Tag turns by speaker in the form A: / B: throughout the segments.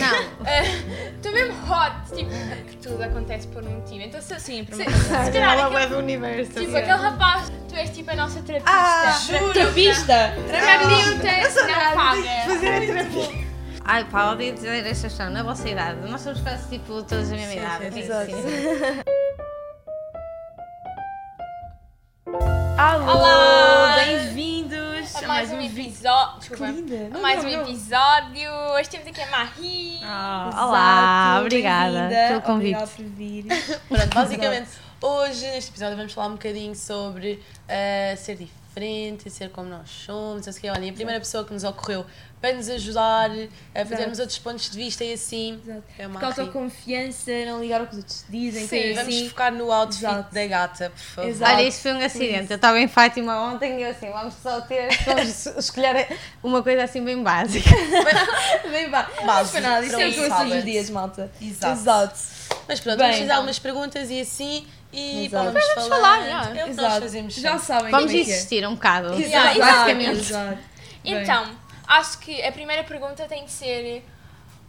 A: Não.
B: Estou mesmo hot, tipo, que tudo acontece por um motivo. Então, se,
C: Sim, por
B: se, se, calhar,
A: Ela é do universo.
B: tipo, aquele rapaz, tu és tipo a nossa terapista.
A: Ah,
C: Juro. Terapista.
B: Terapeuta não paga.
A: Fazer a terapia. Ai, pá, odeio dizer esta questão, na vossa idade. Nós somos quase tipo todas a mesma idade.
C: sim,
A: Sim,
C: sim.
A: sim.
C: Alô,
B: Olá. Mais um episódio.
C: Linda.
B: Mais
C: não,
B: um
C: não.
B: episódio. Hoje temos aqui a Marie.
A: Ah, olá, obrigada pelo convite.
C: Obrigada por vir.
D: Pronto, basicamente, hoje neste episódio vamos falar um bocadinho sobre ah, ser diferente, ser como nós somos. Não sei o quê. Olha, a primeira pessoa que nos ocorreu para nos ajudar a fazermos outros pontos de vista e assim
C: Exato.
D: é uma
C: Porque autoconfiança, não ligar ao que os outros dizem,
B: Sim,
D: Vamos
C: assim.
D: focar no outfit
C: Exato.
D: da gata, por favor.
C: Exato.
A: Olha, isso foi um acidente. Eu estava em Fátima ontem e eu assim, vamos só ter, vamos escolher uma coisa assim bem básica.
C: Bem, vá. Não foi nada, isso é o que eu os dias, malta.
D: Exato.
C: Exato.
D: Mas pronto,
C: Bem,
D: vamos fazer
C: então.
D: algumas perguntas e assim e
C: Exato.
D: vamos falar.
B: falar, já.
D: É o que nós
C: Exato.
D: fazemos.
C: Já
D: sempre.
C: sabem
A: Vamos
C: é é.
A: insistir um bocado.
B: Yeah,
C: Exato.
A: basicamente.
C: Exato. Bem.
B: Então, acho que a primeira pergunta tem de ser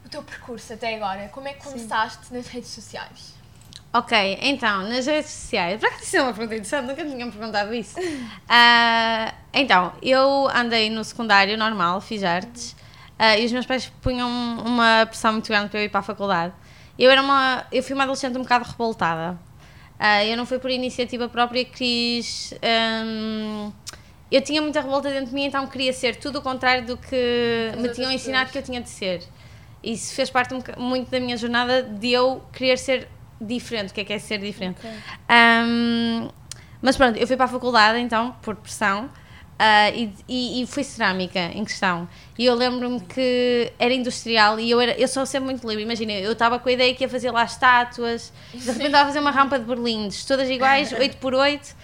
B: o teu percurso até agora. Como é que começaste nas redes sociais?
A: Ok, então, nas redes sociais, para que isso é uma pergunta interessante, nunca me tinham perguntado isso. Ah, então, eu andei no secundário normal, fiz artes, ah, e os meus pais punham uma pressão muito grande para eu ir para a faculdade. Eu, era uma, eu fui uma adolescente um bocado revoltada. Ah, eu não fui por iniciativa própria, quis. hum, eu tinha muita revolta dentro de mim, então queria ser tudo o contrário do que me
B: outras
A: tinham ensinado
B: pessoas.
A: que eu tinha de ser. Isso fez parte um muito da minha jornada de eu querer ser diferente. O que é que é ser diferente? Ahm, mas pronto, eu fui para a faculdade então, por pressão, ah, e, e, fui cerâmica em questão. E eu lembro-me que era industrial e eu, era, eu sou sempre muito livre. Imagina, eu estava com a ideia que ia fazer lá estátuas, de repente estava a fazer uma rampa de berlindes, todas iguais, 8 por 8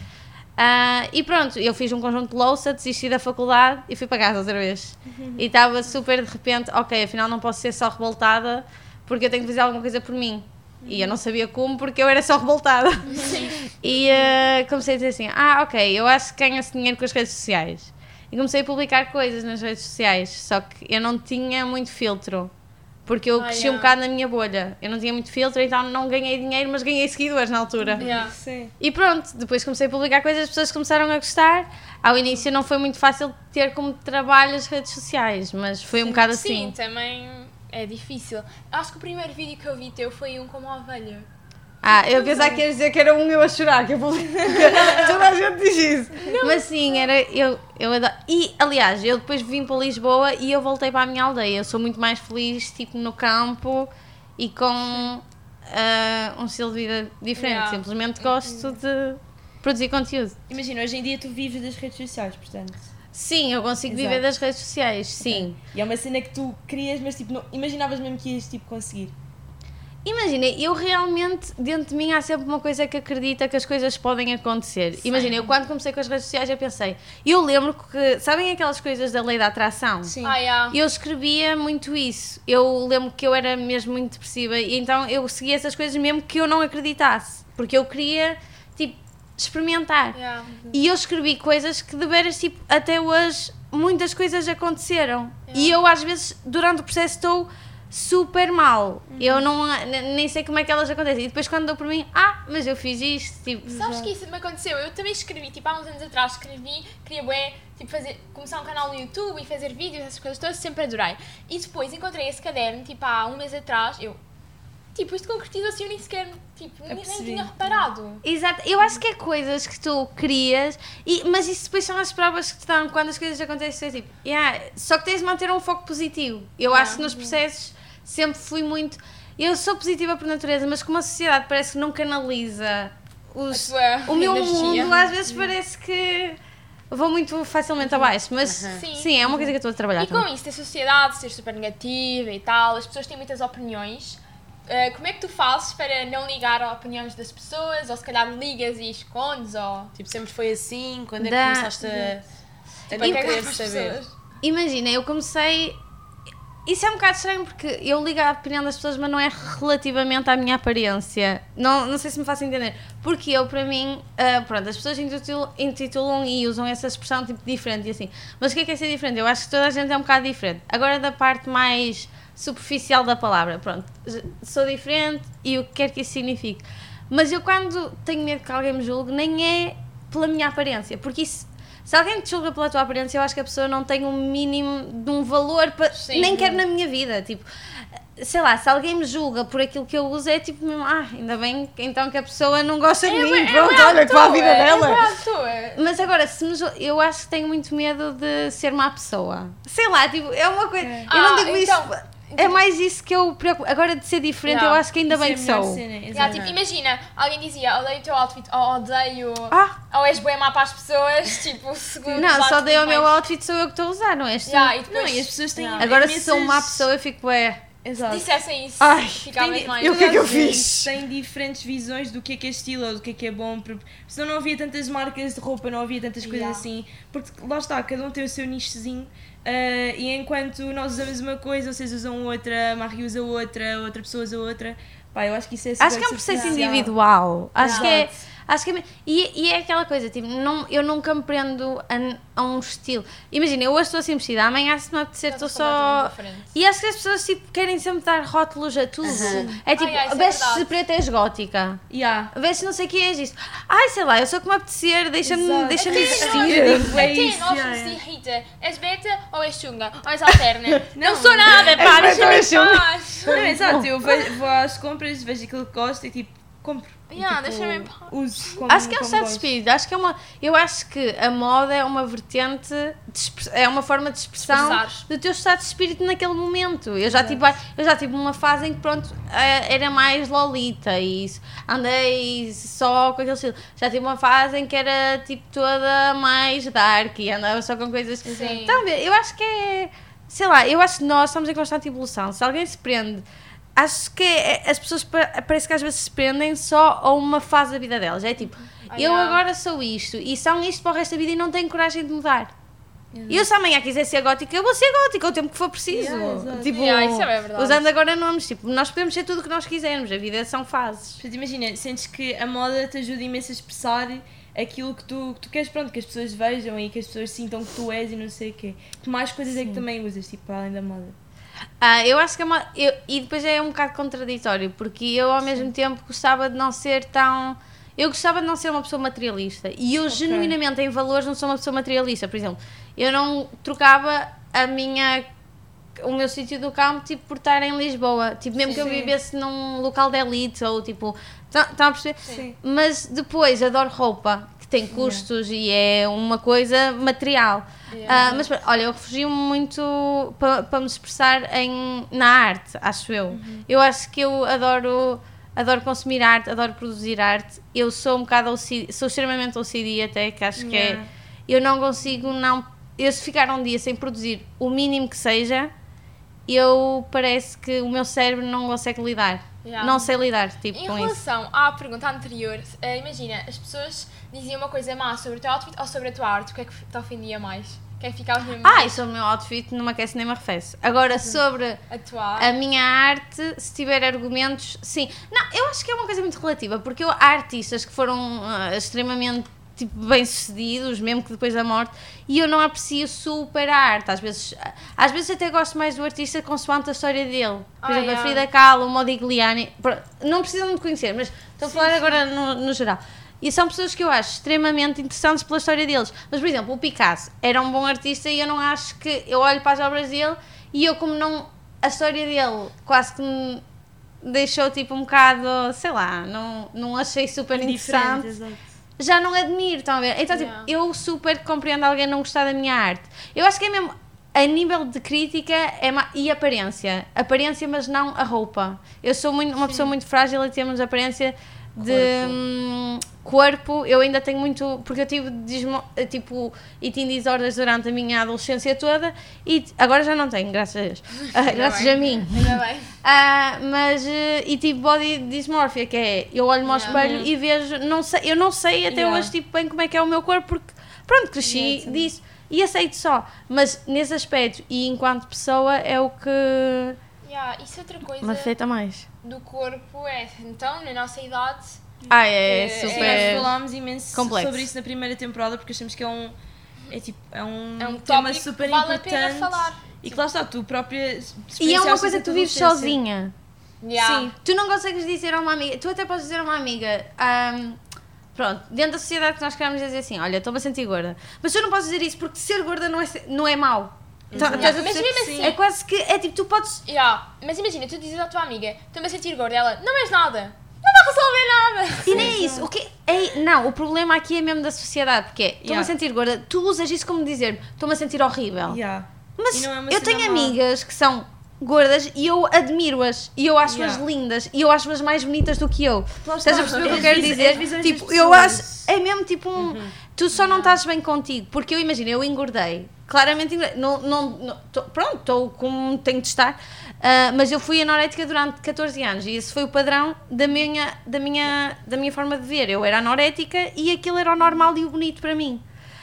A: ah, e pronto, eu fiz um conjunto de louça, desisti da faculdade e fui para casa outra vez. E estava super de repente, ok, afinal não posso ser só revoltada porque eu tenho que fazer alguma coisa por mim. E eu não sabia como porque eu era só revoltada. E ah, comecei a dizer assim: ah, ok, eu acho que ganho-se dinheiro com as redes sociais. E comecei a publicar coisas nas redes sociais, só que eu não tinha muito filtro. Porque eu
B: Ah,
A: cresci
B: yeah.
A: um bocado na minha bolha. Eu não tinha muito filtro, então não ganhei dinheiro, mas ganhei seguidores na altura.
B: Yeah.
C: Sim.
A: E pronto, depois comecei a publicar coisas, as pessoas começaram a gostar. Ao início não foi muito fácil ter como trabalho as redes sociais, mas foi um bocado
B: Sim,
A: assim.
B: também é difícil. Acho que o primeiro vídeo que eu vi teu foi um como a ovelha.
A: Ah, eu pensava que ia dizer que era um eu a chorar, que eu publiquei. Toda a gente diz isso. Mas sim, era eu, eu adoro. E aliás, eu depois vim para Lisboa e eu voltei para a minha aldeia. Eu sou muito mais feliz, tipo, no campo e com ah, um estilo de vida diferente.
B: Yeah.
A: Simplesmente gosto de produzir conteúdo.
C: Imagina, hoje em dia tu vives das redes sociais, portanto.
A: Sim, eu consigo
C: Exato.
A: viver das redes sociais, sim.
C: E é uma cena que tu querias, mas tipo, não, imaginavas mesmo que ias tipo, conseguir.
A: Imagina, eu realmente, dentro de mim, há sempre uma coisa que acredita que as coisas podem acontecer. Imagina, eu quando comecei com as redes sociais, eu pensei, eu lembro que, sabem aquelas coisas da lei da atração?
C: Sim.
B: Ah, yeah.
A: Eu escrevia muito isso. Eu lembro que eu era mesmo muito depressiva e então eu seguia essas coisas mesmo que eu não acreditasse. Porque eu queria, tipo, experimentar.
B: Yeah.
A: E eu escrevi coisas que de veras, tipo, até hoje, muitas coisas aconteceram. E eu, às vezes, durante o processo, estou super mal. Eu não, nem sei como é que elas acontecem. E depois, quando dou por mim, ah, mas eu fiz isto, tipo.
B: Sabes que isso me aconteceu? Eu também escrevi, tipo, há uns anos atrás escrevi, queria bué, tipo, fazer, começar um canal no YouTube e fazer vídeos, essas coisas todas, sempre adorei. E depois encontrei esse caderno, tipo, há um mês atrás, eu, tipo, isto concretizou-se e eu nem sequer, tipo, nem, nem
C: percebi.
B: tinha reparado.
A: Exato, eu acho que é coisas que tu crias, e, mas isso depois são as provas que te dão quando as coisas acontecem. É tipo, yeah, só que tens de manter um foco positivo. Eu acho que nos processos sempre fui muito. Eu sou positiva por natureza, mas como a sociedade parece que não canaliza os,
B: A
A: o meu
B: energia.
A: mundo, às vezes parece que vou muito facilmente abaixo. Mas
B: Sim.
A: sim, é uma coisa que eu estou a trabalhar.
B: E com
A: também.
B: isso, a sociedade ser super negativa e tal, as pessoas têm muitas opiniões. eh, como é que tu fazes para não ligar às opiniões das pessoas? Ou se calhar ligas e escondes? Ou...
D: Tipo, sempre foi assim? Quando é que
A: Da-
D: começaste a, a não
B: a
D: querer saber?
B: pessoas?
A: Imagina, eu comecei. Isso é um bocado estranho porque eu ligo à opinião das pessoas, mas não é relativamente à minha aparência. Não, não sei se me faço entender. Porque eu, para mim, ah, pronto, as pessoas intitulam, intitulam e usam essa expressão tipo diferente e assim. Mas o que é que é ser diferente? Eu acho que toda a gente é um bocado diferente. Agora, da parte mais superficial da palavra. Pronto, sou diferente e o que quer que isso signifique. Mas eu quando tenho medo que alguém me julgue, nem é pela minha aparência, porque isso, se alguém te julga pela tua aparência, eu acho que a pessoa não tem um mínimo de um valor, para,
B: Sim.
A: nem quer na minha vida, tipo... Sei lá, se alguém me julga por aquilo que eu uso, é tipo, ah, ainda bem então que a pessoa não gosta de mim, pronto, olha que vá a vida
B: É
A: dela.
B: toa.
A: Mas agora, se me ju- eu acho que tenho muito medo de ser má pessoa. Sei lá, tipo, é uma coisa. Eu não
B: Ah,
A: digo
B: então-
A: isso. É mais isso que eu preocupo. Agora de ser diferente,
B: Yeah,
A: eu acho que ainda bem que
C: é
A: sou.
C: cena,
B: Yeah, tipo, imagina, alguém dizia odeio o teu outfit, ou odeio,
A: Ah,
B: ou és bem má para as pessoas, tipo, segundo
A: não, só dei o meu outfit, sou eu que estou a usar, não és tu.
B: Yeah,
C: Não, e as pessoas têm
B: Yeah.
A: Agora, se sou uma pessoa, eu fico, é.
C: Exato.
B: dissessem isso,
A: Ai,
B: ficavas mais...
A: eu- o que é que eu fiz?
C: Tem diferentes visões do que é que é estilo ou do que é que é bom. porque Senão não havia tantas marcas de roupa, não havia tantas coisas
B: Yeah.
C: assim. Porque lá está, cada um tem o seu nichozinho. Ah, e enquanto nós usamos uma coisa, vocês usam outra, Marie usa outra, outra pessoa usa outra. Pá, eu acho que isso é
A: Acho que é um processo
C: superficial.
A: individual. Acho que é. Acho que é, e, e é aquela coisa, tipo, não, eu nunca me prendo a, a um estilo. Imagina, eu hoje estou assim vestida, amanhã se me apetecer estou só. E acho que as pessoas tipo, querem sempre dar rótulos a tudo. É tipo,
B: Ai, ai, isso é
A: preto és gótica.
C: Yeah.
A: Vestes não sei o que és isto. Ai, sei lá, eu sou como apetecer, deixa-me deixa
C: digo, é
B: Até
C: isso,
B: irrita. És beta ou és chunga? Ou és alterna? não,
C: Não,
B: sou nada, pá,
A: ou
B: deixa-me em paz.
C: Exato, eu vou às compras, vejo aquilo que gosto e tipo, compro.
B: Yeah,
C: tipo,
B: deixa-me.
C: Uso como,
A: Acho que é um
C: como
A: estado de
C: gosto.
A: espírito. Acho que é uma. Eu acho que a moda é uma vertente, de é uma forma de expressão
B: Expressares.
A: do teu estado de espírito naquele momento. Eu já, tive, eu já tive uma fase em que, pronto, eh, era mais lolita e isso. Andei só com aquele estilo. Já tive uma fase em que era tipo toda mais dark e andava só com coisas.
B: Sim.
A: Ver? Eu acho que é. Sei lá, eu acho que nós estamos em constante evolução. Se alguém se prende. Acho que é- as pessoas pa- parece que às vezes se prendem só a uma fase da vida delas. É tipo, eu agora sou isto e são isto para o resto da vida e não tenho coragem de mudar. E eu se amanhã quiser ser gótica, eu vou ser gótica o tempo que for preciso.
C: Yeah,
A: tipo,
B: Yeah, é
A: usando agora nomes, tipo, nós podemos ser tudo o que nós quisermos, a vida são fases.
C: Portanto, imagina, sentes que a moda te ajuda imenso a expressar aquilo que tu, que tu queres, pronto, que as pessoas vejam e que as pessoas sintam que tu és e não sei o quê. Que mais coisas é que também usas, tipo, para além da moda?
A: Ah, eu acho que é uma. eu- e depois é um bocado contraditório, porque eu ao mesmo tempo gostava de não ser tão. Eu gostava de não ser uma pessoa materialista. E eu, genuinamente, em valores, não sou uma pessoa materialista. Por exemplo, eu não trocava a minha. O meu sítio do campo, tipo, por estar em Lisboa. Tipo, mesmo que eu
C: Sim.
A: vivesse num local de elite, ou tipo. Estão a perceber?
C: Sim.
A: Mas depois adoro roupa, tem custos e é uma coisa material. Ah, mas pronto, olha, eu refugio-me muito para me expressar em, na arte, acho eu.
C: Uhum.
A: Eu acho que eu adoro, adoro consumir arte, adoro produzir arte. Eu sou um bocado OCD, sou extremamente OCD até, que acho que é.
C: Yeah.
A: Eu não consigo não. Eu se ficar um dia sem produzir o mínimo que seja, eu parece que o meu cérebro não consegue lidar.
B: Yeah.
A: Não sei lidar, tipo,
B: Em
A: com isso.
B: relação à pergunta anterior, eh, imagina, as pessoas diziam uma coisa má sobre o teu outfit ou sobre a tua arte, o que é que te ofendia mais? O que é que ficavas mesmo
A: Ah, isso é o meu outfit, não me aquece nem me arrefece. Agora, sobre
B: a
A: a minha arte, se tiver argumentos, sim. Não, eu acho que é uma coisa muito relativa, porque eu, há artistas que foram ah, extremamente tipo, bem-sucedidos, mesmo que depois da morte, e eu não aprecio super a arte. Às vezes, às vezes até gosto mais do artista consoante a história dele. Por
B: Ah,
A: exemplo, a
B: yeah.
A: Frida Kahlo, o Modigliani, não precisam de conhecer, mas estou a falar agora no, no geral. E são pessoas que eu acho extremamente interessantes pela história deles. Mas, por exemplo, o Picasso era um bom artista e eu não acho que. Eu olho para as obras dele e eu, como não. A história dele quase que me deixou tipo um bocado. Sei lá, não, não achei super interessante
C: exato.
A: já não admiro, estão a ver? Então, tipo,
B: Yeah.
A: eu super compreendo alguém não gostar da minha arte. Eu acho que é mesmo, a nível de crítica é e aparência. Aparência, mas não a roupa. Eu sou muito, uma pessoa muito frágil em termos aparência de hum, corpo. Eu ainda tenho muito, porque eu tive, tipo, eating disorders durante a minha adolescência toda e agora já não tenho, graças a Deus. Ah, graças
B: bem.
A: a mim.
B: Ainda bem.
A: Ah, mas eh, e tive body dysmorphia, que é eu olho-me ao
B: Yeah.
A: espelho e vejo, não sei, eu não sei até
C: Yeah.
A: hoje tipo, bem como é que é o meu corpo, porque pronto, cresci
C: Yeah,
A: disso e aceito só. Mas nesse aspecto e enquanto pessoa é o que
B: Yeah, isso é outra coisa
A: me afeta mais.
B: do corpo é, então, na nossa idade,
A: Ah, é,
B: É,
C: Sim, nós
A: super.
C: falámos imenso
A: complexo.
C: sobre isso na primeira temporada porque achamos que é um. É tipo, é um,
B: é um
C: tema super
B: que vale
C: importante.
B: a pena falar.
C: E que lá está, tu própria.
A: E é uma coisa que tu vives sozinha.
B: Yeah.
C: Sim.
A: Tu não consegues dizer a uma amiga, tu até podes dizer a uma amiga, ahm, pronto, dentro da sociedade que nós queremos dizer assim, olha, estou-me a sentir gorda. Mas tu não podes dizer isso porque ser gorda não é, não é mau. Tá-
B: Yeah, mas mesmo assim-
A: É quase que, é tipo, tu podes...
B: Yeah. Mas imagina, tu dizes à tua amiga, estou-me a sentir gorda, ela, não és nada. Não vai resolver nada.
A: E nem é isso. O que é, não, o problema aqui é mesmo da sociedade, porque é, estou-me
C: Yeah.
A: a sentir gorda, tu usas isso como dizer, estou-me a sentir horrível.
C: Yeah.
A: Mas
C: é
A: eu tenho
C: má.
A: amigas que são gordas e eu admiro-as e eu acho-as
C: Yeah.
A: lindas e eu acho-as mais bonitas do que eu.
C: Lá
A: Estás a perceber o que eu
C: As
A: quero dizer?
C: visões
A: Tipo, eu acho. É mesmo tipo um. Tu só não estás bem contigo. Porque eu imagino, eu engordei. Claramente. Não, não, não- tô- pronto, estou como tenho de estar. ah, mas eu fui anorética durante 14 anos e esse foi o padrão da minha, da, minha, da minha forma de ver. Eu era anorética e aquilo era o normal e o bonito para mim.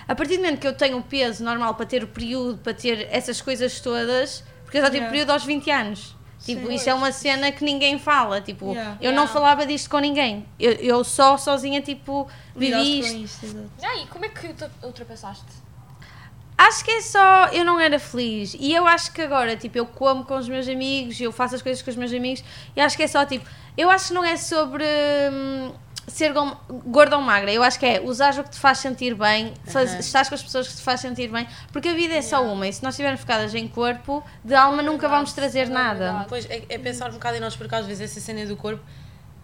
A: A partir do momento que eu tenho o peso normal para ter o período, para ter essas coisas todas, porque eu só tive
C: Yeah.
A: período aos 20 anos. Tipo,
C: Sim.
A: isto é uma cena que ninguém fala. Tipo,
C: Yeah.
A: eu não
B: Yeah.
A: falava disto com ninguém. Eu, eu só sozinha, tipo, vivi
C: com
A: isto.
C: isto.
B: Ah, e como é que ultrapassaste?
A: Acho que é só. Eu não era feliz. E eu acho que agora, tipo, eu como com os meus amigos, eu faço as coisas com os meus amigos, e acho que é só, tipo. Eu acho que não é sobre. hum, ser gorda ou magra, eu acho que é usar o que te faz sentir bem, faz,
D: Aham.
A: estás com as pessoas que te faz sentir bem, porque a vida é só uma e se nós estivermos focadas em corpo, de alma nunca vamos trazer
B: é
A: nada.
D: Pois, é, é pensar um bocado em nós, porque às vezes essa cena do corpo,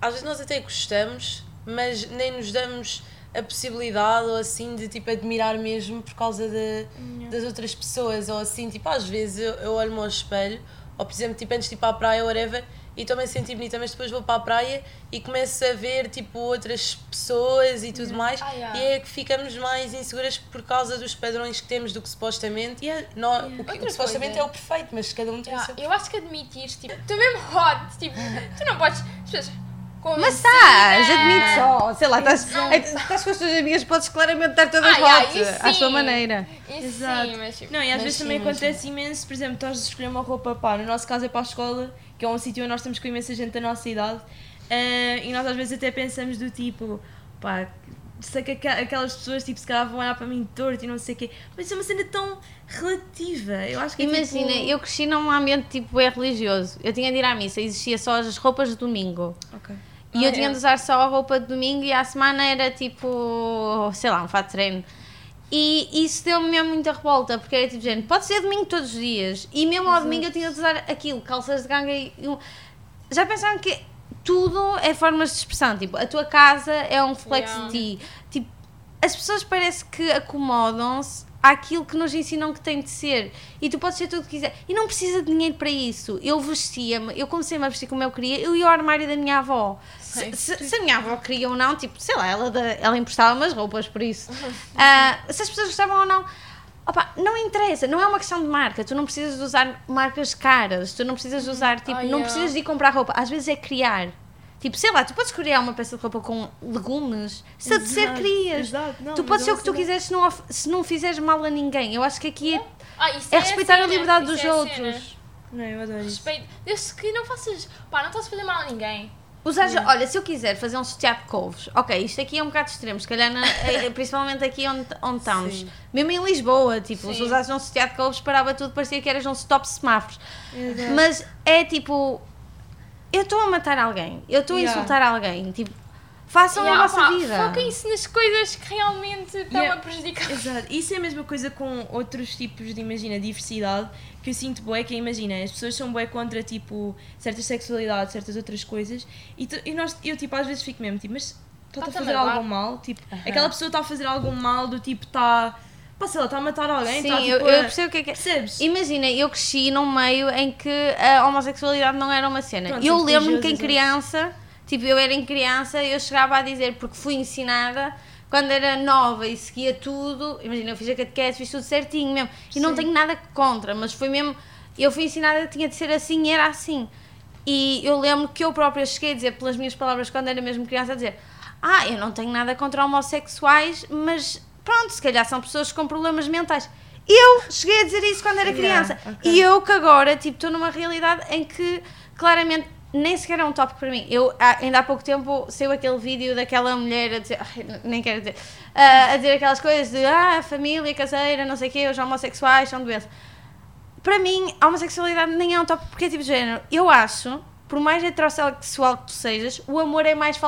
D: às vezes nós até gostamos, mas nem nos damos a possibilidade ou assim de tipo admirar mesmo por causa de, das outras pessoas ou assim, tipo às vezes eu, eu olho-me ao espelho ou por exemplo tipo antes de ir para a praia ou whatever e estou-me a sentir bonita, mas depois vou para a praia e começo a ver tipo outras pessoas e tudo mais
B: Ah, yeah.
D: e é que ficamos mais inseguras por causa dos padrões que temos do que supostamente
C: E é-
D: nó-
C: yeah.
D: o que, o que
B: Outra
D: supostamente
B: coisa.
D: é o perfeito, mas cada um tem o
B: Yeah,
D: seu
B: eu acho que admitir, tipo, tu mesmo hot, tipo, tu não podes. As pessoas. Como
A: Mas
B: assim,
A: estás,
B: né?
A: admite só, sei lá, estás,
B: Não.
A: é, estás com as tuas amigas, podes claramente estar todas
B: Ah,
A: hot,
B: isso
A: à sua
B: sim.
A: maneira.
B: Isso
C: Exato.
B: sim, mas tipo.
C: Não, e às
D: Mas
C: vezes
D: sim,
C: também acontece imenso, por exemplo, estás a escolher uma roupa, pá, no nosso caso é para a escola, que é um sítio onde nós estamos com imensa gente da nossa idade, eh, e nós às vezes até pensamos do tipo, pá, sei que aquelas pessoas tipo, se calhar vão olhar para mim torto e não sei o quê, mas isso é uma cena tão relativa, eu acho que é
A: Imagina,
C: tipo...
A: eu cresci num ambiente tipo é religioso. Eu tinha de ir à missa, existia só as roupas de domingo.
C: Ok.
A: E
B: Ah,
A: eu tinha
B: é.
A: de usar só a roupa de domingo e à semana era tipo, sei lá, um fato de treino. E isso deu-me mesmo muita revolta, porque era tipo, gente, pode ser domingo todos os dias. E mesmo ao domingo eu tinha de usar aquilo, calças de ganga e. Já pensaram que tudo é formas de expressão? Tipo, a tua casa é um reflexo
B: Yeah.
A: de ti. Tipo, as pessoas parece que acomodam-se àquilo que nos ensinam que tem de ser. E tu podes ser tudo o que quiser. E não precisa de dinheiro para isso. Eu vestia-me, eu comecei-me a vestir como eu queria, eu ia ao armário da minha avó. Se, se- se a minha avó queria ou não, tipo, sei lá, ela, ela emprestava umas roupas por isso. Ah, se as pessoas gostavam ou não. Opa, não interessa, não é uma questão de marca. Tu não precisas de usar marcas caras, tu não precisas de usar, tipo, não
B: yeah.
A: precisas de ir comprar roupa. Às vezes é criar. Tipo, sei lá, tu podes criar uma peça de roupa com legumes, se a ser
C: Exato,
A: crias.
C: exato, não,
A: tu podes ser
C: é
A: o que tu quiseres se não, se não fizeres mal a ninguém. Eu acho que aqui é,
B: Ah, isso
A: é respeitar a
B: cena,
A: liberdade
B: isso
A: dos
B: é a
A: outros.
C: Não, eu adoro isso.
B: Respeito. Desde que não faças. Pá, não estás a fazer mal a ninguém.
A: Usares, olha, se eu quiser fazer um sutiã de couves, ok, isto aqui é um bocado extremo, se calhar, na- eh, principalmente aqui onde, onde estamos,
D: Sim.
A: mesmo em Lisboa, tipo, se
B: Sim.
A: usasses um sutiã de couves, parava tudo, parecia que eras um stop semáforos.
C: Exato.
A: Mas é tipo, eu estou a matar alguém, eu estou a
C: Yeah.
A: insultar alguém, tipo, façam
B: Yeah,
A: a vossa vida.
B: Foquem-se nas coisas que realmente estão
C: Yeah.
B: a prejudicar.
C: Exato. Isso é a mesma coisa com outros tipos de, imagina, diversidade, que eu sinto bué, que é, imagina, as pessoas são bué contra, tipo, certas sexualidades, certas outras coisas, e, tu- e nós, eu, tipo, às vezes fico mesmo, tipo, mas está-te a fazer algum mal? Tipo,
D: Aham.
C: aquela pessoa está a fazer algum mal, do tipo, está, pá, sei lá, está a matar alguém,
A: Sim,
C: está,
A: eu,
C: tipo,
A: eu
C: a-
A: percebo o que é que é.
C: Percebes?
A: Imagina, eu cresci num meio em que a homossexualidade não era uma cena.
C: Pronto,
A: eu lembro-me que em criança, tipo, eu era em criança, eu chegava a dizer, porque fui ensinada quando era nova e seguia tudo. Imagina, eu fiz a catequese, fiz tudo certinho mesmo. E não
C: Sim.
A: tenho nada contra, mas foi mesmo. Eu fui ensinada que tinha de ser assim e era assim. E eu lembro que eu própria cheguei a dizer, pelas minhas palavras, quando era mesmo criança, a dizer: Ah, eu não tenho nada contra homossexuais, mas pronto, se calhar são pessoas com problemas mentais. Eu cheguei a dizer isso quando era
C: Yeah,
A: criança.
C: ok.
A: E eu que agora, tipo, estou numa realidade em que claramente nem sequer é um tópico para mim. Eu, ainda há pouco tempo, saiu aquele vídeo daquela mulher a dizer, ai, nem quero dizer, ah, a dizer aquelas coisas de, ah, família caseira, não sei o quê, os homossexuais são doenças. para mim, a homossexualidade nem é um tópico porque é tipo de género. Eu acho, por mais heterossexual que tu sejas, o amor é mais,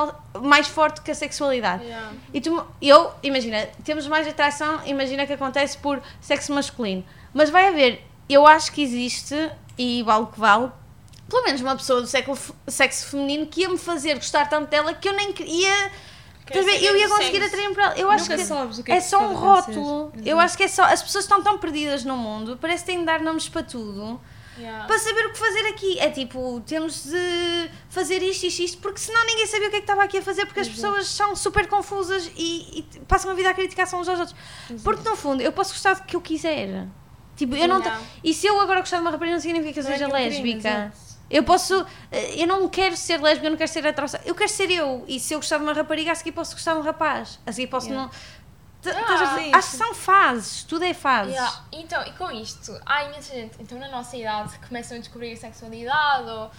A: mais forte que a sexualidade.
B: Yeah.
A: E tu, eu, imagina, temos mais atração, imagina que acontece por sexo masculino. Mas vai haver, eu acho que existe, e vale o que vale, pelo menos uma pessoa do século, sexo feminino que ia me fazer gostar tanto dela que eu nem queria.
B: Saber
A: Eu ia conseguir atrair-me para ela. Eu acho
C: Nunca
A: que
C: sabes o que
A: é
C: é
A: só um rótulo. Eu acho que é só. As pessoas estão tão perdidas no mundo, parece que têm de dar nomes para tudo
B: Yeah.
A: para saber o que fazer aqui. É tipo, temos de fazer isto, isto, isto, porque senão ninguém sabia o que é que estava aqui a fazer, porque as pessoas são super confusas e, e passam a vida a criticar uns aos outros. Porque no fundo, eu posso gostar do que eu quiser. Tipo, eu não. E se eu agora gostar de uma rapariga, não significa que eu
C: Não é
A: seja
C: queria,
A: lésbica.
C: exato.
A: Eu posso. eh, Eu não quero ser lésbica, eu não quero ser heterossexual. Eu quero ser eu. E se eu gostar de uma rapariga, a seguir posso gostar de um rapaz. A seguir posso
C: Yeah.
A: não.
B: Ah,
A: Acho que são fases. Tudo é fases.
B: Yeah. Então, e com isto, há imensa gente, então na nossa idade, que começam a descobrir a sexualidade ou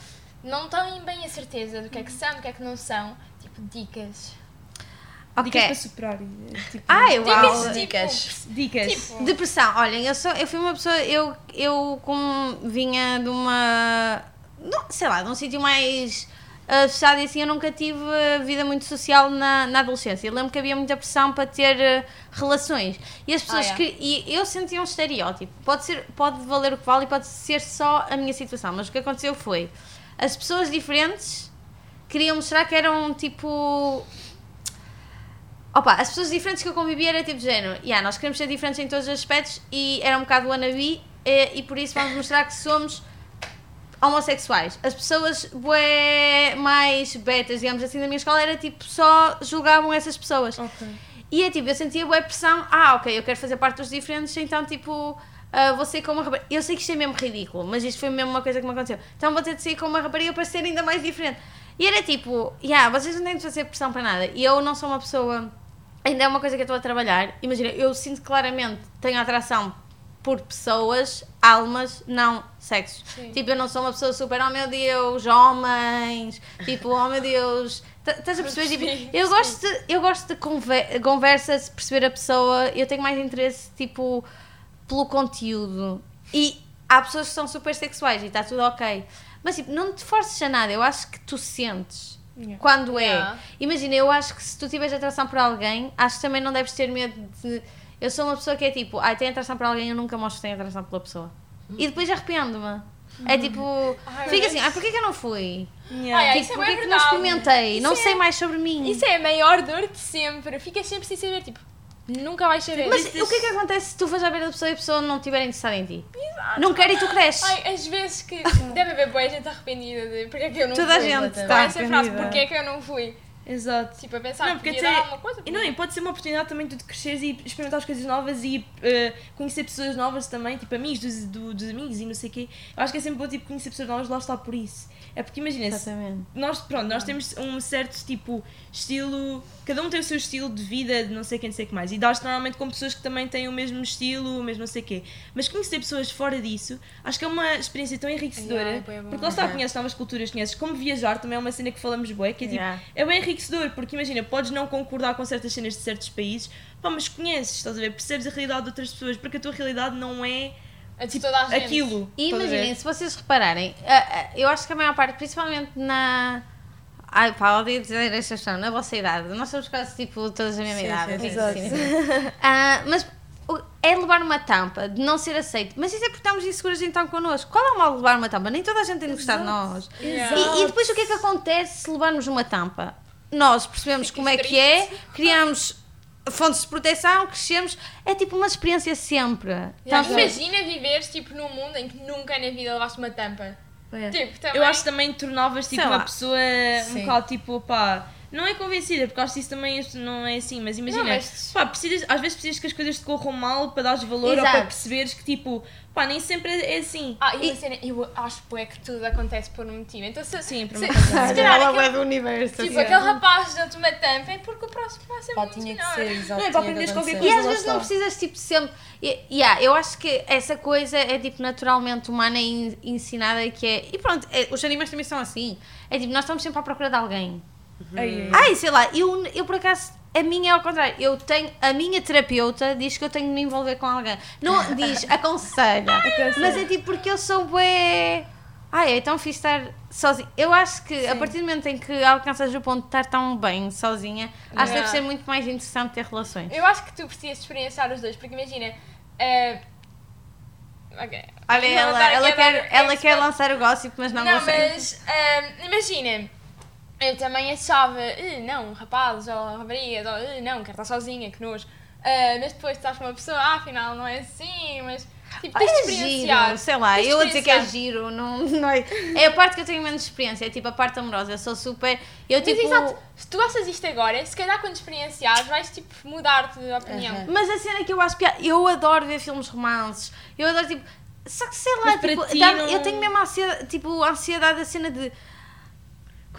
B: não têm bem a certeza do que é que são, do que é que não são. Tipo, dicas.
A: Ok.
C: Dicas para superar. Tipo,
A: Ah, eu
B: Dicas,
A: acho.
D: Dicas.
C: Dicas.
B: Tipo,
A: Depressão, olhem, eu, sou, eu fui uma pessoa, eu, eu como vinha de uma, não, sei lá, de um sítio mais ah, fechado e assim, eu nunca tive vida muito social na, na adolescência. Eu lembro que havia muita pressão para ter ah, relações e as pessoas,
B: Ah, é.
A: que, e eu sentia um estereótipo, pode, ser, pode valer o que vale e pode ser só a minha situação, mas o que aconteceu foi, as pessoas diferentes queriam mostrar que eram tipo Opa, as pessoas diferentes que eu convivia era tipo de género, yeah, nós queremos ser diferentes em todos os aspectos e era um bocado wannabe e, e por isso vamos mostrar que somos homossexuais. As pessoas bué, mais betas, digamos assim, da minha escola era tipo só julgavam essas pessoas.
C: Ok.
A: E é tipo, eu sentia boa pressão, ah, ok, eu quero fazer parte dos diferentes, então tipo, ah, vou sair com uma rapariga. Eu sei que isto é mesmo ridículo, mas isto foi mesmo uma coisa que me aconteceu. Então vou ter de sair com uma rapariga para ser ainda mais diferente. E era tipo, yeah, vocês não têm de fazer pressão para nada. E eu não sou uma pessoa, ainda é uma coisa que eu estou a trabalhar. Imagina, eu sinto claramente, tenho atração por pessoas, almas, não sexos.
B: Sim.
A: Tipo, eu não sou uma pessoa super, oh meu Deus, homens, tipo, oh meu Deus. Estás a perceber? Tipo, eu gosto de, eu gosto de conver conversas, perceber a pessoa, eu tenho mais interesse, tipo, pelo conteúdo. E há pessoas que são super sexuais e está tudo ok. Mas, tipo, não te forces a nada, eu acho que tu sentes.
C: Yeah.
A: Quando é.
B: Yeah.
A: Imagina, eu acho que se tu tiveres atração por alguém, acho que também não deves ter medo de. Eu sou uma pessoa que é tipo, ai, tenho atração por alguém, eu nunca mostro que tenho atração pela pessoa. E depois arrependo-me. É tipo,
B: Ai,
A: fica assim, ai, porquê que eu não fui?
C: Yeah.
B: Ai, ai,
A: tipo,
B: isso é
A: porquê que não experimentei?
B: Isso
A: não
B: é-
A: sei mais sobre mim.
B: Isso é a maior dor de sempre. Ficas sempre sem saber, tipo, nunca vais saber.
A: Mas o que é que acontece se tu fores à beira da pessoa e a pessoa não estiver interessada em ti? Não quer e tu cresces.
B: Ai, às vezes que deve haver boa gente arrependida de porque é que eu não
A: Toda a
B: fui.
A: gente
D: exatamente.
A: está
B: essa frase, porque é que eu não fui?
C: Exato.
B: Tipo, a pensar
C: Não,
B: que
C: porque
B: podia
C: até-
B: alguma coisa.
C: E não, e pode ser uma oportunidade também de tu cresceres e experimentar as coisas novas e eh, conhecer pessoas novas também, tipo amigos dos, do- dos amigos e não sei o quê. Eu acho que é sempre bom tipo, conhecer pessoas novas, lá está por isso. É porque imagina, nós, pronto, nós temos um certo tipo estilo, cada um tem o seu estilo de vida, de não sei quem, não sei o que mais, e dás normalmente com pessoas que também têm o mesmo estilo, o mesmo não sei o quê. Mas conhecer pessoas fora disso, acho que é uma experiência tão enriquecedora,
B: Yeah, é
C: porque lá está,
D: Uhum.
C: conheces novas culturas, conheces como viajar, também é uma cena que falamos bué, que é tipo,
A: Yeah.
C: é bem enriquecedor, porque imagina, podes não concordar com certas cenas de certos países, pá, mas conheces, estás a ver, percebes a realidade de outras pessoas, porque a tua realidade não é
B: A de toda a gente.
C: aquilo.
A: E imaginem, se vocês repararem, eu acho que a maior parte, principalmente na. Ai pá, odeio dizer esta questão, na vossa idade. Nós somos quase tipo todas a mesma
D: Sim,
A: idade.
D: sim,
C: exato.
A: Sim, sim. Ah, mas é levar uma tampa, de não ser aceito. Mas isso é porque estamos inseguras então connosco. Qual é o mal de levar uma tampa? Nem toda a gente tem de gostar de nós. E, e depois o que é que acontece se levarmos uma tampa? Nós percebemos como é que é, criamos fontes de proteção, crescemos. É tipo uma experiência sempre.
B: Yeah? Imagina viveres tipo num mundo em que nunca na vida levaste uma tampa.
C: É.
B: Tipo, também.
C: Eu acho que também tornavas tipo
A: Sei
C: uma
A: lá.
C: pessoa um
D: Sim.
C: bocado tipo, pá, não é convencida, porque acho que isso também isto não é assim, mas imagina,
B: Não, mas-
C: pá, precisas, às vezes precisas que as coisas te corram mal para dares valor ou
A: Exato.
C: para perceberes que tipo, pá, nem sempre é é assim.
B: Ah, e,
A: E-
B: cena, eu acho bué que tudo acontece por um motivo. Então se,
C: Sim, por
B: se,
C: uma
B: se,
C: razão.
B: calhar
A: Ela
B: aquele,
A: é do universo.
B: tipo,
A: assim.
B: aquele rapaz deu-te uma tampa é porque o próximo vai ser
D: Pá,
B: muito
D: tinha que
B: melhor.
D: ser, exato.
C: Não, é para
D: que
C: aprenderes qualquer
D: acontecer.
A: E
C: coisa,
A: às vezes não precisas, tipo, sempre. E, yeah, eu acho que essa coisa é, tipo, naturalmente humana e en- ensinada que é. E pronto, é- os animais também são assim. É tipo, nós estamos sempre à procura de alguém.
C: Ai, ai,
A: sei lá, eu, eu por acaso a minha é ao contrário. Eu tenho, a minha terapeuta diz que eu tenho de me envolver com alguém. Não diz, aconselha. mas é tipo porque eu sou bué. Ai, é tão fixe estar sozinha. Eu acho que a
C: Sim.
A: partir do momento em que alcanças o ponto de estar tão bem sozinha, acho que deve ser muito mais interessante ter relações.
B: Eu acho que tu precisas experienciar os dois, porque imagina. eh, ok.
A: Olha, ela, ela, quer, ela quer lançar o gossip, mas não,
B: Não, mas eh, imagina. Eu também achava, "Eh, não, rapazes ou raparigas, ou "Eh, não, quero estar sozinha, que nojo. Eh, mas depois estás com uma pessoa, ah, afinal não é assim, mas tipo, tens de
A: é
B: experienciar.
A: giro, sei lá, eu a dizer que é giro, não, não é. É a parte que eu tenho menos experiência, é tipo a parte amorosa. Eu sou super. Eu
B: Mas
A: tipo.
B: exato, se tu gostas disto agora, se calhar quando experienciares vais tipo mudar-te de opinião.
D: Aham.
A: Mas a cena que eu acho piada, eu adoro ver filmes romances, eu adoro tipo. Só que sei lá, tipo,
C: não-
A: eu tenho mesmo ansiedade, tipo, ansiedade da cena de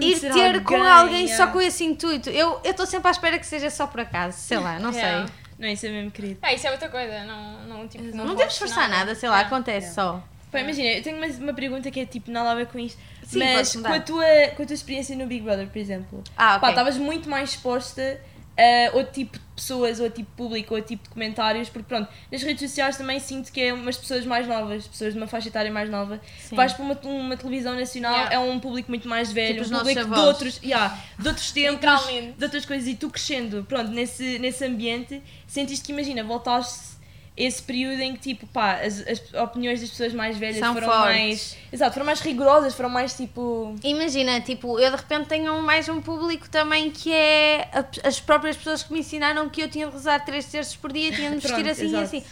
A: ir ter com
C: alguém,
A: alguém só
C: yeah.
A: com esse intuito. Eu estou sempre à espera que seja só por acaso, sei lá, não
B: Yeah.
A: sei.
C: Não, isso é mesmo querido.
B: É, isso é outra coisa, não, não, tipo, não,
A: Não temos forçar nada, sei lá,
B: Yeah.
A: acontece só.
C: Pá, imagina, eu tenho uma, uma pergunta que é tipo nada a ver com isto.
A: Sim,
C: mas com a, tua, com a tua experiência no Big Brother, por exemplo,
A: Ah,
C: pá,
A: ok.
C: estavas muito mais exposta a outro tipo de pessoas, outro tipo de público, outro tipo de comentários, porque pronto, nas redes sociais também sinto que é umas pessoas mais novas, pessoas de uma faixa etária mais nova.
A: Sim.
C: Vais para uma, uma televisão nacional,
B: Yeah.
C: é um público muito mais velho,
A: Tipo
C: um público de outros, yeah, de outros tempos, de outras coisas, e tu crescendo, pronto, nesse, nesse ambiente, sentiste que, imagina, voltaste esse período em que, tipo, pá, as, as opiniões das pessoas mais velhas
A: São
C: foram
A: fortes.
C: mais. Exato, foram mais rigorosas, foram mais tipo.
A: Imagina, tipo, eu de repente tenho mais um público também que é a- as próprias pessoas que me ensinaram que eu tinha de rezar três terços por dia, tinha de me vestir
C: Pronto,
A: assim e
C: exato.
A: assim.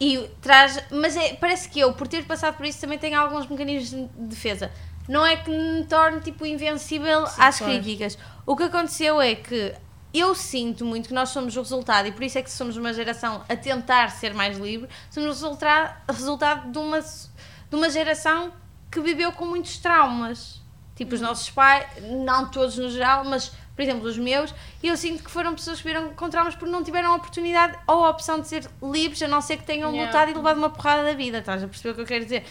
A: E traz, mas é, parece que eu, por ter passado por isso, também tenho alguns mecanismos de defesa. Não é que me torne tipo invencível às
C: claro.
A: críticas. O que aconteceu é que eu sinto muito que nós somos o resultado, e por isso é que somos uma geração a tentar ser mais livre, somos o resultado, resultado de, uma, de uma geração que viveu com muitos traumas. Tipo, os nossos pais, não todos no geral, mas, por exemplo, os meus, e eu sinto que foram pessoas que viram com traumas porque não tiveram a oportunidade ou a opção de ser livres, a não ser que tenham
B: Yeah.
A: lutado e levado uma porrada da vida, estás a perceber o que eu quero dizer?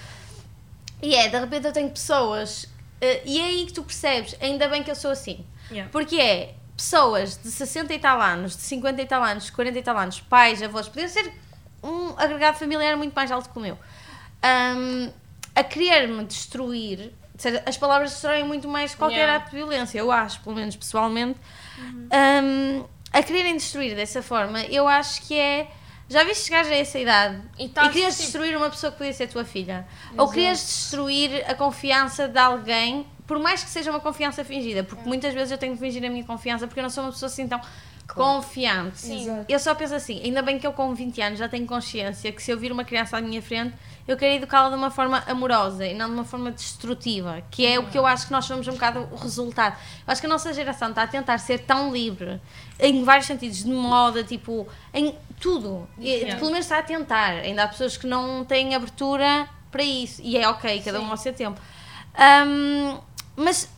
A: E é, de repente eu tenho pessoas, eh, e é aí que tu percebes, ainda bem que eu sou assim.
C: Yeah.
A: Porque é pessoas de 60 e tal anos, de 50 e tal anos, de 40 e tal anos, pais, avós, podiam ser um agregado familiar muito mais alto que o meu, Ahm, a querer-me destruir. Seja, as palavras destroem muito mais qualquer
B: Yeah.
A: ato de violência, eu acho, pelo menos pessoalmente. Ahm, a quererem destruir dessa forma, eu acho que é. Já viste chegar a essa idade
B: E
A: e,
B: tá-
A: querias
B: tipo-
A: destruir uma pessoa que podia ser tua filha? Ou querias destruir a confiança de alguém, por mais que seja uma confiança fingida? Porque muitas vezes eu tenho de fingir a minha confiança porque eu não sou uma pessoa assim tão confiante.
B: Sim.
C: Exato.
A: Eu só penso assim, ainda bem que eu com 20 anos já tenho consciência que se eu vir uma criança à minha frente, eu quero educá-la de uma forma amorosa e não de uma forma destrutiva, que é o que eu acho que nós somos um bocado o resultado. Eu acho que a nossa geração está a tentar ser tão livre, em vários sentidos, de moda, tipo, em tudo. E. Pelo menos está a tentar. Ainda há pessoas que não têm abertura para isso, e é ok, cada um ao seu tempo. Ahm, mas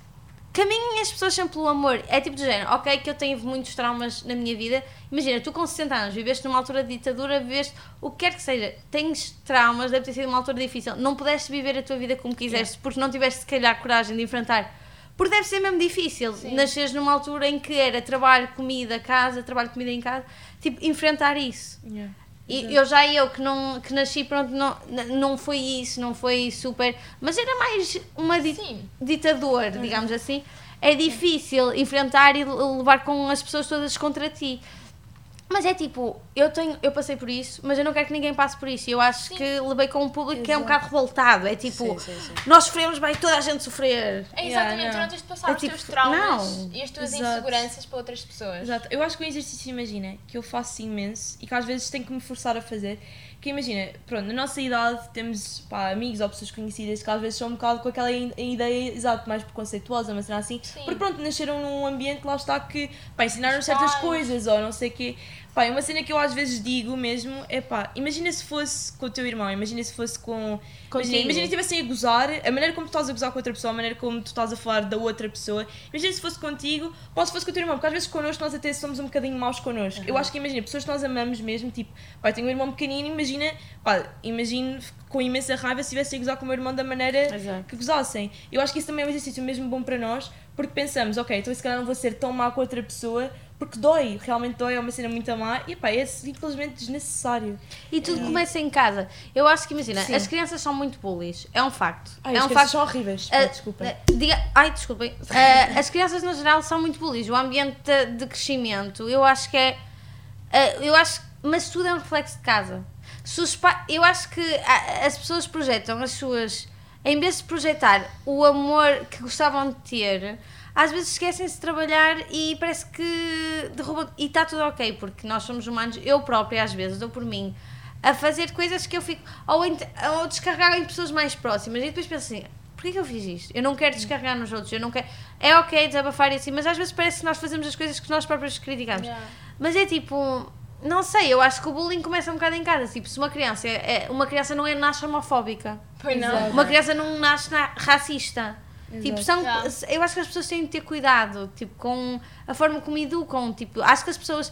A: caminhem as pessoas sempre pelo amor. É tipo de género, ok, que eu tenho muitos traumas na minha vida. Imagina, tu com 60 anos viveste numa altura de ditadura, viveste o que quer que seja, tens traumas, deve ter sido uma altura difícil. Não pudeste viver a tua vida como quiseste, porque não tiveste, se calhar, coragem de enfrentar. Porque deve ser mesmo difícil nasceres numa altura em que era trabalho, comida, casa, trabalho, comida em casa, tipo, enfrentar isso.
C: Yeah.
A: E eu já eu que não que nasci pronto não não foi isso não foi super mas era mais uma di
B: Sim.
A: ditador digamos assim. É difícil enfrentar e levar com as pessoas todas contra ti mas é tipo eu tenho eu passei por isso mas eu não quero que ninguém passe por isso e eu acho que levei com um público que é um
C: Exato.
A: bocado revoltado é tipo
D: Sim, sim, sim.
A: nós sofremos bem toda a gente sofrer
B: É
C: Yeah,
B: exatamente, tu
C: não.
B: não tens de passar
A: É
B: os
A: tipo,
B: teus traumas
A: não.
B: e as tuas
C: Exato.
B: inseguranças para outras pessoas.
C: Exato. Eu acho que o exercício, imagina, que eu faço imenso e que às vezes tenho que me forçar a fazer, que imagina, pronto, na nossa idade temos pá, amigos ou pessoas conhecidas que às vezes são um bocado com aquela ideia, exato, mais preconceituosa, mas será assim,
B: Sim.
C: porque pronto, nasceram num ambiente lá está que, pá, ensinaram certas coisas ou não sei o quê. Pá, e uma cena que eu às vezes digo mesmo é pá, imagina se fosse com o teu irmão, imagina se fosse com. Imagina, imagina que estivessem a gozar, a maneira como tu estás a gozar com outra pessoa, a maneira como tu estás a falar da outra pessoa. Imagina se fosse contigo, ou se fosse com o teu irmão, porque às vezes connosco nós até somos um bocadinho maus connosco. Eu acho que imagina, pessoas que nós amamos mesmo, tipo, pá, tenho um irmão pequenino, imagina, pá, imagino com imensa raiva se estivessem a gozar com o meu irmão da maneira
A: Exato.
C: que gozassem. Eu acho que isso também é um exercício mesmo bom para nós, porque pensamos, ok, então se calhar não vou ser tão má com outra pessoa, porque dói, realmente dói, é uma cena muito má e pá, é simplesmente desnecessário.
A: E tudo começa em casa. Eu acho que, imagina,
C: Sim.
A: as crianças são muito bullies. É um facto.
C: Ai,
A: é
C: as
A: um
C: crianças
A: facto.
C: são horríveis, pá,
A: Ah,
C: desculpa.
A: ah, diga- ai, desculpem. Ah, as crianças, no geral, são muito bullies. O ambiente de, crescimento, eu acho que é. eu acho. Mas tudo é um reflexo de casa. Pa- eu acho que as pessoas projetam as suas. Em vez de projetar o amor que gostavam de ter, às vezes esquecem-se de trabalhar e parece que derrubam. E está tudo ok, porque nós somos humanos. Eu própria, às vezes, dou por mim a fazer coisas que eu fico. Ou, ou descarregar em pessoas mais próximas. E depois penso assim: porquê que eu fiz isto? Eu não quero descarregar nos outros. Eu não quero. É ok desabafar e assim, mas às vezes parece que nós fazemos as coisas que nós próprios criticamos.
B: Yeah.
A: Mas é tipo. Não sei, eu acho que o bullying começa um bocado em casa. Tipo, se uma criança é, é- uma criança não é nasce homofóbica.
B: Pois não.
A: Uma criança não nasce na- racista. Tipo, são, eu acho que as pessoas têm de ter cuidado, tipo, com a forma como educam, tipo, acho que as pessoas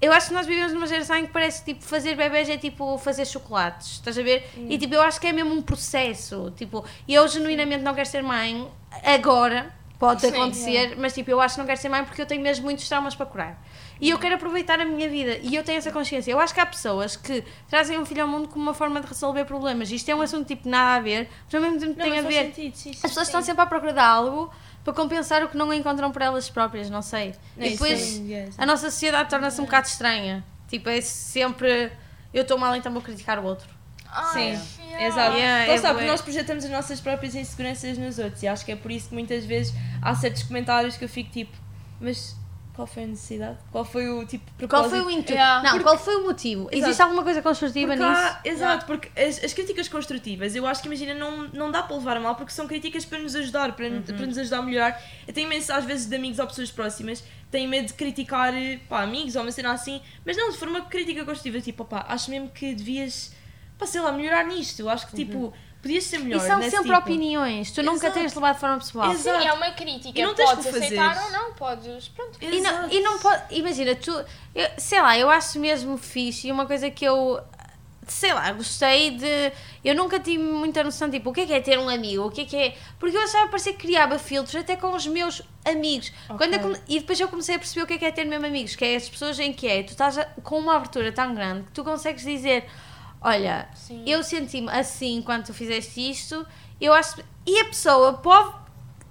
A: eu acho que nós vivemos numa geração em que parece que tipo, fazer bebés é tipo fazer chocolates, estás a ver? E tipo, eu acho que é mesmo um processo. Tipo, e eu genuinamente não quero ser mãe agora, pode
B: Sim,
A: acontecer, mas tipo, eu acho que não quero ser mãe porque eu tenho mesmo muitos traumas para curar. E eu quero aproveitar a minha vida e eu tenho essa consciência. Eu acho que há pessoas que trazem um filho ao mundo como uma forma de resolver problemas. Isto é um assunto tipo nada a ver, mas ao mesmo tempo
C: Não,
A: tem a ver.
C: sentido, sim, sim.
A: As pessoas estão sempre à procura de algo para compensar o que não encontram por elas próprias, não sei.
C: Não,
A: e
C: isso
A: depois
C: é-
A: a nossa sociedade torna-se um bocado estranha. Tipo, é sempre eu estou mal, então vou criticar o outro.
B: Ai,
C: Sim. Exato.
A: Yeah,
C: Lá
A: é
C: está, porque
A: bué.
C: nós projetamos as nossas próprias inseguranças nos outros e acho que é por isso que muitas vezes há certos comentários que eu fico tipo, mas qual foi a necessidade? Qual foi o tipo
A: Qual
C: propósito?
A: foi o intuito?
B: Yeah.
A: Não,
C: Porque-
A: qual foi o motivo? Existe
C: Exato.
A: alguma coisa construtiva
C: Porque
A: nisso?
C: há- exato, porque as, as críticas construtivas, eu acho que imagina, não, não dá para levar a mal porque são críticas para nos ajudar, para,
A: Uhum.
C: para nos ajudar a melhorar. Eu tenho imenso, às vezes, de amigos ou pessoas próximas, tenho medo de criticar pá, amigos ou uma cena assim, mas não, de forma crítica construtiva, tipo, opá, acho mesmo que devias, pá, sei lá, melhorar nisto. Eu acho que tipo, podias ser melhor.
A: Uhum. E são
C: nesse
A: sempre
C: tipo.
A: opiniões, tu nunca
C: Exato.
A: tens levado de forma pessoal.
B: Sim,
C: Exato.
B: é uma crítica.
C: E não tens
B: podes aceitar ou não, podes. Pronto.
A: E não, e não pode. Imagina, tu. eu- sei lá, eu acho mesmo fixe e uma coisa que eu. Sei lá, gostei de. Eu nunca tive muita noção, tipo, o que é que é ter um amigo? O que é que é. Porque eu achava parecer que criava filtros até com os meus amigos. Quando eu come- E depois eu comecei a perceber o que é que é ter mesmo amigos, que é as pessoas em que é. Tu estás com uma abertura tão grande que tu consegues dizer: Olha,
B: Sim.
A: eu senti-me assim quando tu fizeste isto, eu acho. E a pessoa pode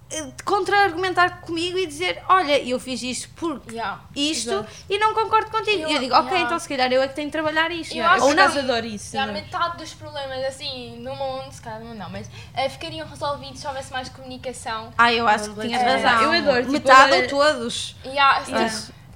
A: eh, contra-argumentar comigo e dizer: Olha, eu fiz isto porque
B: Yeah.
A: isto
C: Exato.
A: e não concordo contigo.
B: Eu-
A: E eu digo: Ok,
B: yeah.
A: então se calhar eu é que tenho de trabalhar isto.
B: Eu
C: Yeah,
B: acho
C: eu por
B: que-
C: adoro isso.
B: Já
C: adoro.
B: metade dos problemas, assim, no mundo, se calhar não, mas eh, ficariam resolvidos se houvesse mais comunicação.
A: Ah, eu acho que tinhas
B: É,
A: razão.
C: eu adoro, tipo,
A: Metade
C: agora-
A: ou todos.
B: E há,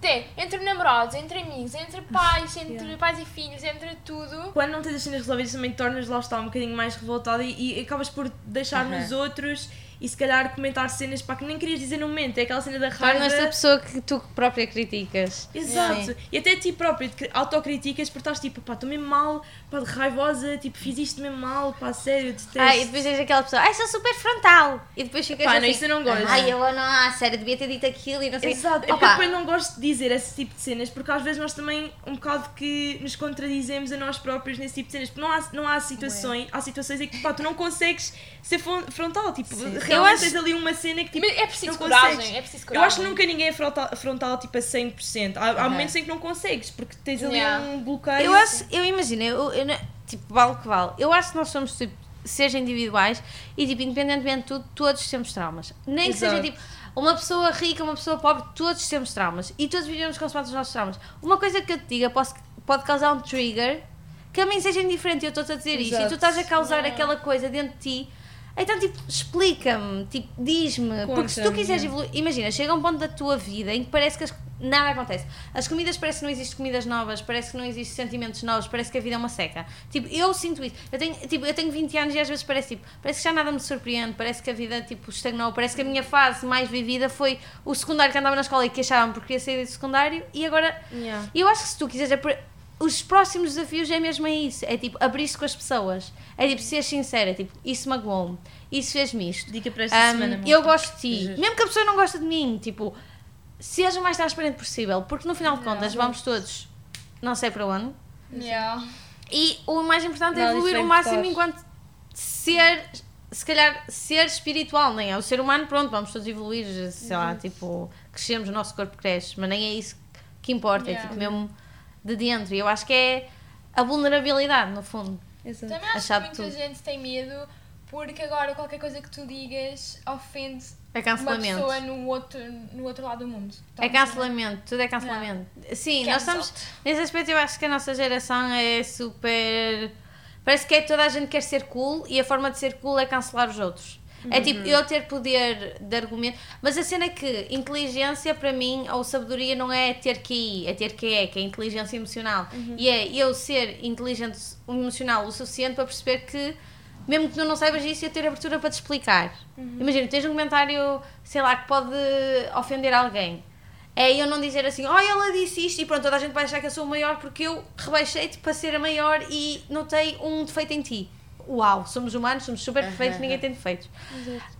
B: até entre namorados, entre amigos, entre pais, entre
C: Yeah.
B: pais e filhos, entre tudo.
C: Quando não tens as cenas resolvidas também te tornas lá está um bocadinho mais revoltada e, e acabas por deixar
A: Aham.
C: nos outros e se calhar comentar cenas para que nem querias dizer no momento, é aquela cena da raiva.
A: Tornas-te a pessoa que tu própria criticas.
C: Exato.
A: Sim.
C: E até a ti própria, te autocriticas porque estás tipo, pá, estou mesmo mal, pá, de raivosa, tipo, fiz isto mesmo mal, pá, sério, detesto.
A: Ah, e depois tens aquela pessoa, ai, sou super frontal. E depois ficas
C: Pá,
A: assim,
C: não, isso eu não gosto.
A: Ai, eu não, ah, sério, devia ter dito aquilo e não sei.
C: Exato, é porque eu depois não gosto de dizer esse tipo de cenas, porque às vezes nós também um bocado que nos contradizemos a nós próprios nesse tipo de cenas, porque não há, não há situações, há situações em que pá, tu não consegues ser fron- frontal, tipo, realmente
A: Eu acho-
C: tens ali uma cena que tipo,
B: Mas é preciso
C: não
B: coragem,
C: consegues.
B: é preciso
C: Eu
B: coragem.
C: acho que nunca ninguém é frontal, frontal tipo a 100%. Há, há
A: Aham.
C: momentos em que não consegues, porque tens ali
B: Yeah.
C: um bloqueio.
A: Eu acho, eu imagino, eu, eu tipo, vale o que vale. Eu acho que nós somos tipo, seres individuais e, tipo, independentemente de tudo, todos temos traumas. Nem que seja
C: Exato.
A: tipo uma pessoa rica, uma pessoa pobre, todos temos traumas e todos vivemos consoante os nossos traumas. Uma coisa que eu te diga posso, pode causar um trigger que a mim seja indiferente, eu estou-te a dizer isto e
C: Exato.
A: tu estás a causar
B: Não.
A: aquela coisa dentro de ti. Então, tipo, explica-me, tipo, diz-me. Porque se tu quiseres evoluir, imagina, chega um ponto da tua vida em que parece que as- nada acontece. As comidas parece que não existem comidas novas, parece que não existem sentimentos novos, parece que a vida é uma seca. Tipo, eu sinto isso. Eu tenho, tipo, eu tenho 20 anos e às vezes parece tipo, parece que já nada me surpreende, parece que a vida tipo estagnou, parece que a minha fase mais vivida foi o secundário que andava na escola e que achavam porque queria sair do secundário e agora
C: Yeah.
A: e eu acho que se tu quiseres os próximos desafios é mesmo isso, é tipo abrir-se com as pessoas, é tipo ser sincera, tipo, isso magoou-me, isso fez-me isto.
C: Dica para esta
A: Um,
C: semana.
A: eu gosto de ti, mesmo que a pessoa não goste de mim, tipo, seja o mais transparente possível, porque no final de contas vamos todos, não sei para onde,
B: Yeah.
A: e o mais importante é evoluir o máximo enquanto ser se calhar, ser espiritual, nem é? O ser humano, pronto, vamos todos evoluir, sei
B: Uhum.
A: lá, tipo, crescemos, o nosso corpo cresce, mas nem é isso que importa,
B: Yeah.
A: é tipo mesmo de dentro. E eu acho que é a vulnerabilidade, no fundo.
C: Exato.
B: Também acho
A: Achar
B: que muita
A: tudo.
B: gente tem medo porque agora qualquer coisa que tu digas ofende
A: É
B: uma
A: cancelamento.
B: pessoa no outro, no outro lado do mundo.
A: É cancelamento, tudo é cancelamento. Sim,
B: Cancelled.
A: nós estamos. Nesse aspecto, eu acho que a nossa geração é super. Parece que é toda a gente quer ser cool e a forma de ser cool é cancelar os outros. É
B: Uhum.
A: tipo, eu ter poder de argumento. Mas a cena é que inteligência para mim, ou sabedoria, não é ter QI, é ter QE, que é inteligência emocional.
B: Uhum.
A: E é eu ser inteligente emocional o suficiente para perceber que, mesmo que tu não saibas isso, eu ter abertura para te explicar.
B: Uhum.
A: Imagina, tens um comentário, sei lá, que pode ofender alguém. É eu não dizer assim, oh, ela disse isto e pronto, toda a gente vai achar que eu sou o maior porque eu rebaixei-te para ser a maior e notei um defeito em ti. Uau, somos humanos, somos super perfeitos, ninguém tem defeitos.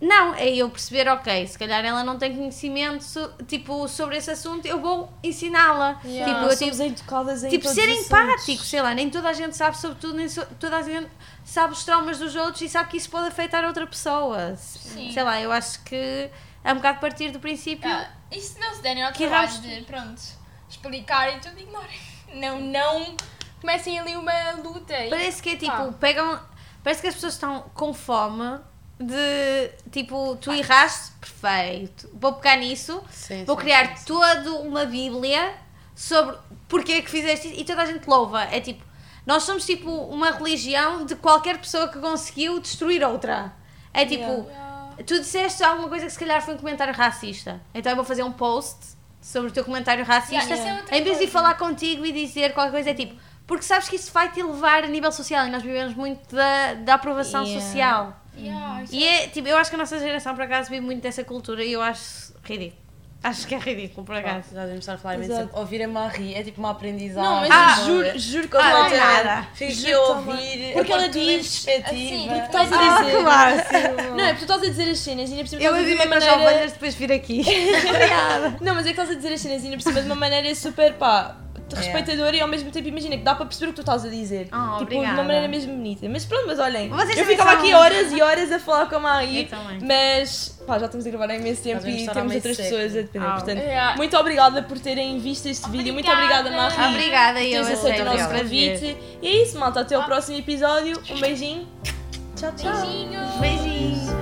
A: Não, é eu perceber, ok, se calhar ela não tem conhecimento so- tipo, sobre esse assunto, eu vou ensiná-la.
B: Yeah.
A: Tipo, eu
C: somos
A: tipo,
C: educadas em
A: tipo
C: todos
A: ser
C: os
A: empático, sei lá, nem toda a gente sabe sobre tudo, nem so- toda a gente sabe os traumas dos outros e sabe que isso pode afetar outra pessoa.
B: Sim.
A: Sei lá, eu acho que é um bocado partir do princípio.
B: Ah, e se não se derem ao
A: Que
B: trabalho de, pronto, explicar e tudo, ignorem. Não, não comecem ali uma luta. e-
A: Parece que é tipo, pegam. Parece que as pessoas estão com fome de tipo, tu erraste, perfeito. Vou pegar nisso,
D: Sim,
A: vou
D: sim,
A: criar
D: sim,
A: toda uma Bíblia sobre porque é que fizeste isso e toda a gente louva. É tipo, nós somos tipo uma religião de qualquer pessoa que conseguiu destruir outra. É tipo,
B: Yeah.
A: tu disseste alguma coisa que se calhar foi um comentário racista. Então eu vou fazer um post sobre o teu comentário racista.
B: Yeah, é
A: em vez de falar contigo e dizer qualquer coisa, é tipo, porque sabes que isso vai te elevar a nível social e nós vivemos muito da, da aprovação
C: Yeah.
A: social.
B: Yeah,
A: E é tipo, eu acho que a nossa geração por acaso vive muito dessa cultura e eu acho ridículo. Acho que é ridículo por acaso.
D: Já devemos estar a falar imenso. Ouvirem-me a rir é tipo uma aprendizagem.
C: Não, mas
A: Ah,
C: eu juro, juro que
A: Ah,
C: ela
A: não é
C: tem-
A: nada.
C: Juro
D: a
C: que
D: ouvir.
C: Porque
D: a
C: ela diz-
B: assim,
C: Porque estás a
A: Ah,
C: dizer.
A: que máximo.
C: Não, é porque tu estás a dizer as cenas e ainda por cima
A: Eu
C: estás a
A: a
C: dizer de
A: viver
C: uma
A: com as
C: maneira.
A: ovelhas depois vir aqui. Obrigada.
C: Não, mas é que estás a dizer as cenas ainda por cima de uma maneira super, pá, respeitadora e ao mesmo tempo imagina que dá para perceber o que tu estás a dizer.
A: Oh,
C: tipo, de
A: obrigada.
C: uma maneira mesmo bonita. Mas pronto, mas olhem,
A: Vocês
C: eu ficava
A: são-
C: aqui horas e horas a falar com a Maí,
A: Eu também.
C: mas pá, já estamos a gravar há imenso tempo e temos outras
D: século.
C: pessoas a depender.
A: Ah.
C: Portanto,
B: Yeah.
C: muito obrigada por terem visto este vídeo, muito
B: Obrigada.
C: obrigada, Marie.
A: Obrigada,
C: por
A: eu
C: teres
A: aceito
C: o
A: o
C: nosso convite. E é isso, malta. Até ao próximo episódio. Um beijinho. Tchau, tchau.
B: Beijinhos.
A: Beijinhos.